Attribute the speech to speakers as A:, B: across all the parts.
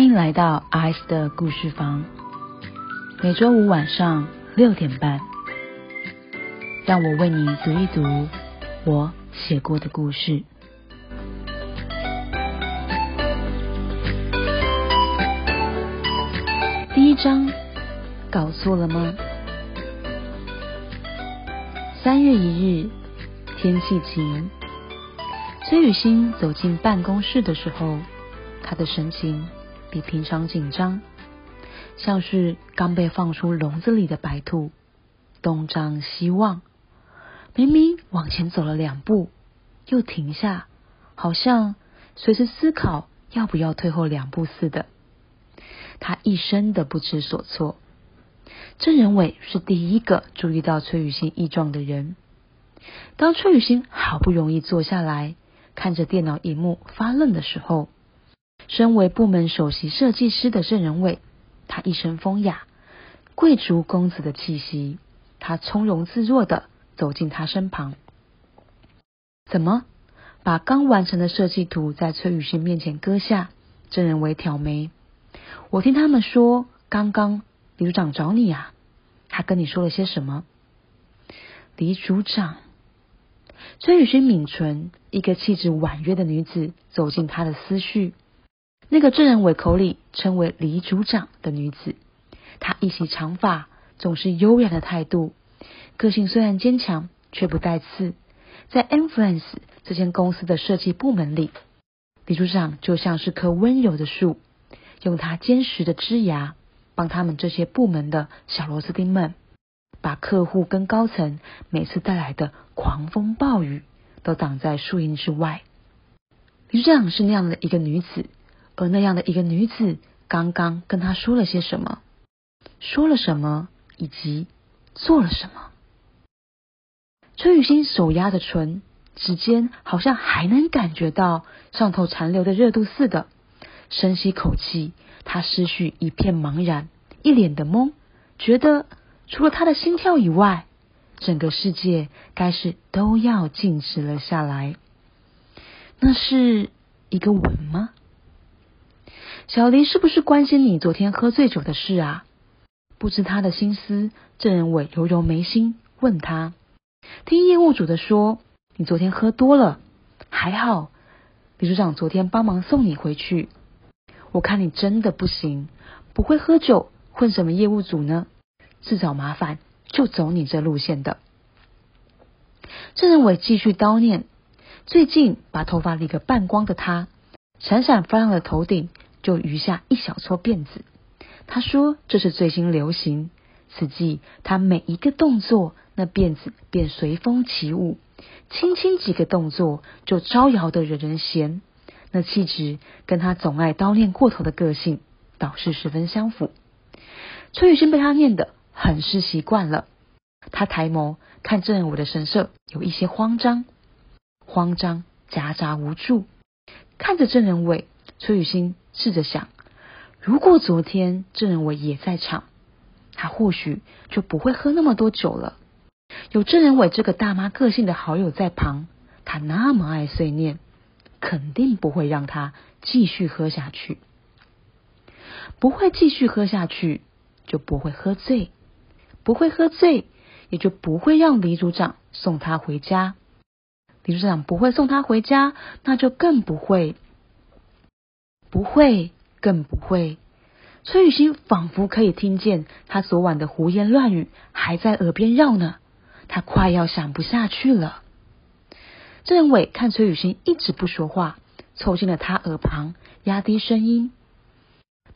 A: 欢迎来到 ice 的故事房，每周五晚上六点半，让我为你读一读我写过的故事。第一章，搞错了吗？三月一日，天气晴。崔雨欣走进办公室的时候，她的神情比平常紧张，像是刚被放出笼子里的白兔，东张西望。明明往前走了两步，又停下，好像随时思考要不要退后两步似的。他一生的不知所措。郑仁伟是第一个注意到崔雨欣异状的人。当崔雨欣好不容易坐下来，看着电脑荧幕发愣的时候，身为部门首席设计师的郑仁伟，他一身风雅、贵族公子的气息。他从容自若的走进他身旁。怎么？把刚完成的设计图在崔雨欣面前搁下？郑仁伟挑眉。我听他们说，刚刚李组长找你啊，他跟你说了些什么？李组长，崔雨欣抿唇，一个气质婉约的女子走进他的思绪。那个郑仁伟口里称为李组长的女子，她一袭长发，总是优雅的态度，个性虽然坚强，却不带刺。在 Influence 这间公司的设计部门里，李组长就像是棵温柔的树。用他坚实的枝芽，帮他们这些部门的小螺丝钉们，把客户跟高层每次带来的狂风暴雨都挡在树荫之外。李组长是那样的一个女子，而那样的一个女子刚刚跟他说了些什么，说了什么，以及做了什么。崔雨欣手压着唇，指尖好像还能感觉到上头残留的热度似的。深吸口气，他思绪一片茫然，一脸的懵，觉得除了他的心跳以外，整个世界该是都要静止了下来。那是一个吻吗？小黎是不是关心你昨天喝醉酒的事啊？不知他的心思，郑仁伟揉揉眉心，问他：听业务组的说，你昨天喝多了，还好，李组长昨天帮忙送你回去。我看你真的不行，不会喝酒，混什么业务组呢？自找麻烦就走你这路线的。郑仁伟继续叨念：最近把头发理个半光的他，闪闪发亮的头顶就余下一小撮辫子。他说这是最新流行。此际他每一个动作，那辫子便随风起舞，轻轻几个动作就招摇的惹人嫌。那气质跟他总爱叨念过头的个性倒是十分相符。崔雨轩被他念得很是习惯了，他抬眸看郑仁伟的神色有一些慌张，慌张夹杂无助，看着郑仁伟，崔雨欣试着想：如果昨天郑仁伟也在场，他或许就不会喝那么多酒了。有郑仁伟这个大妈个性的好友在旁，他那么爱碎念。肯定不会让他继续喝下去，不会继续喝下去，就不会喝醉，不会喝醉，也就不会让李组长送他回家。李组长不会送他回家，那就更不会，不会，更不会。崔雨欣仿佛可以听见他昨晚的胡言乱语还在耳边绕呢，他快要想不下去了。郑伟看崔雨欣一直不说话，凑近了他耳旁，压低声音：“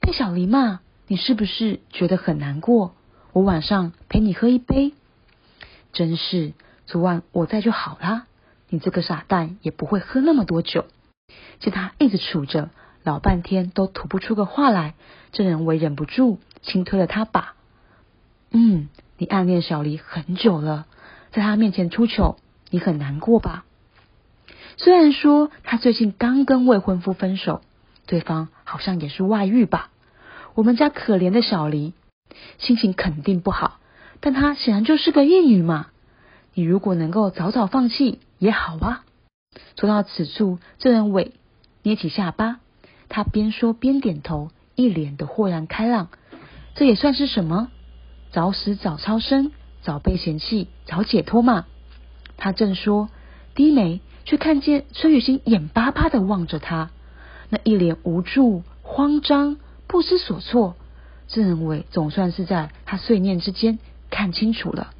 A: 被小黎骂，你是不是觉得很难过？我晚上陪你喝一杯。真是，昨晚我在就好啦。你这个傻蛋也不会喝那么多酒。”见他一直杵着，老半天都吐不出个话来，郑仁伟忍不住轻推了他把：“嗯，你暗恋小黎很久了，在他面前出糗，你很难过吧？”虽然说他最近刚跟未婚夫分手，对方好像也是外遇吧。我们家可怜的小黎心情肯定不好，但他显然就是个义女嘛。你如果能够早早放弃也好啊。说到此处，郑仁伟捏起下巴，他边说边点头，一脸的豁然开朗。这也算是什么？早死早超生，早被嫌弃，早解脱嘛。他正说，低眉却看见崔雨欣眼巴巴的望着他，那一脸无助、慌张、不知所措。郑仁伟总算是在他碎念之间看清楚了。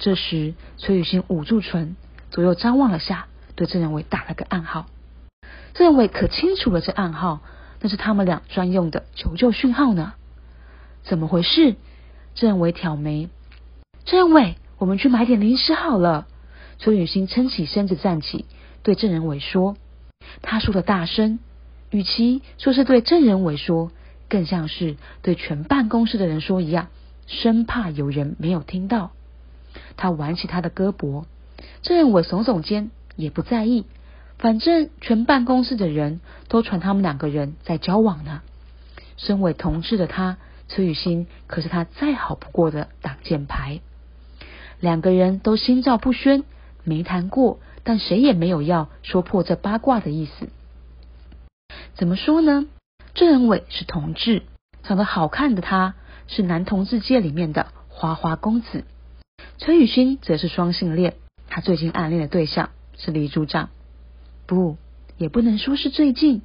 A: 这时，崔雨欣捂住唇，左右张望了下，对郑仁伟打了个暗号。郑伟可清楚了这暗号，那是他们俩专用的求救讯号呢。怎么回事？郑伟挑眉。郑伟，我们去买点零食好了。崔雨欣撑起身子站起，对郑仁伟说：“他说的大声，与其说是对郑仁伟说，更像是对全办公室的人说一样，生怕有人没有听到。”他挽起他的胳膊，郑仁伟耸耸肩，也不在意，反正全办公室的人都传他们两个人在交往呢。身为同志的他。崔雨欣可是他再好不过的挡箭牌，两个人都心照不宣，没谈过，但谁也没有要说破这八卦的意思。怎么说呢？郑仁伟是同志，长得好看的他是男同志界里面的花花公子。崔雨欣则是双性恋，他最近暗恋的对象是李组长，不，也不能说是最近，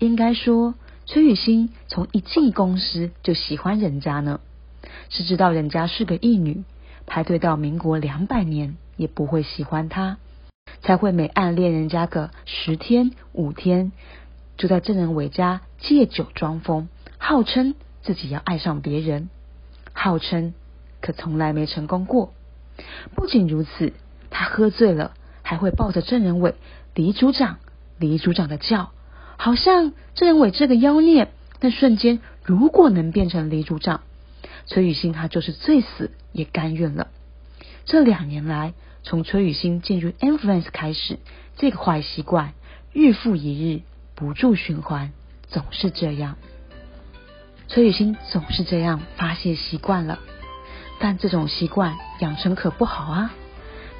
A: 应该说。崔雨欣从一进公司就喜欢人家呢，是知道人家是个义女，排队到民国两百年也不会喜欢她，才会每暗恋人家个十天五天，就在郑仁伟家借酒装疯，号称自己要爱上别人，号称可从来没成功过。不仅如此，他喝醉了还会抱着郑仁伟李组长李组长的叫。好像郑仁伟这个妖孽，那瞬间如果能变成李组长，崔雨欣他就是最死也甘愿了。这两年来，从崔雨欣进入 influence 开始，这个坏习惯日复一日不住循环，总是这样。崔雨欣总是这样发泄习惯了，但这种习惯养成可不好啊！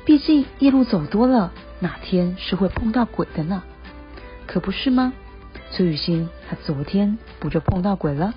A: 毕竟夜路走多了，哪天是会碰到鬼的呢？可不是吗？崔雨欣，她昨天不就碰到鬼了？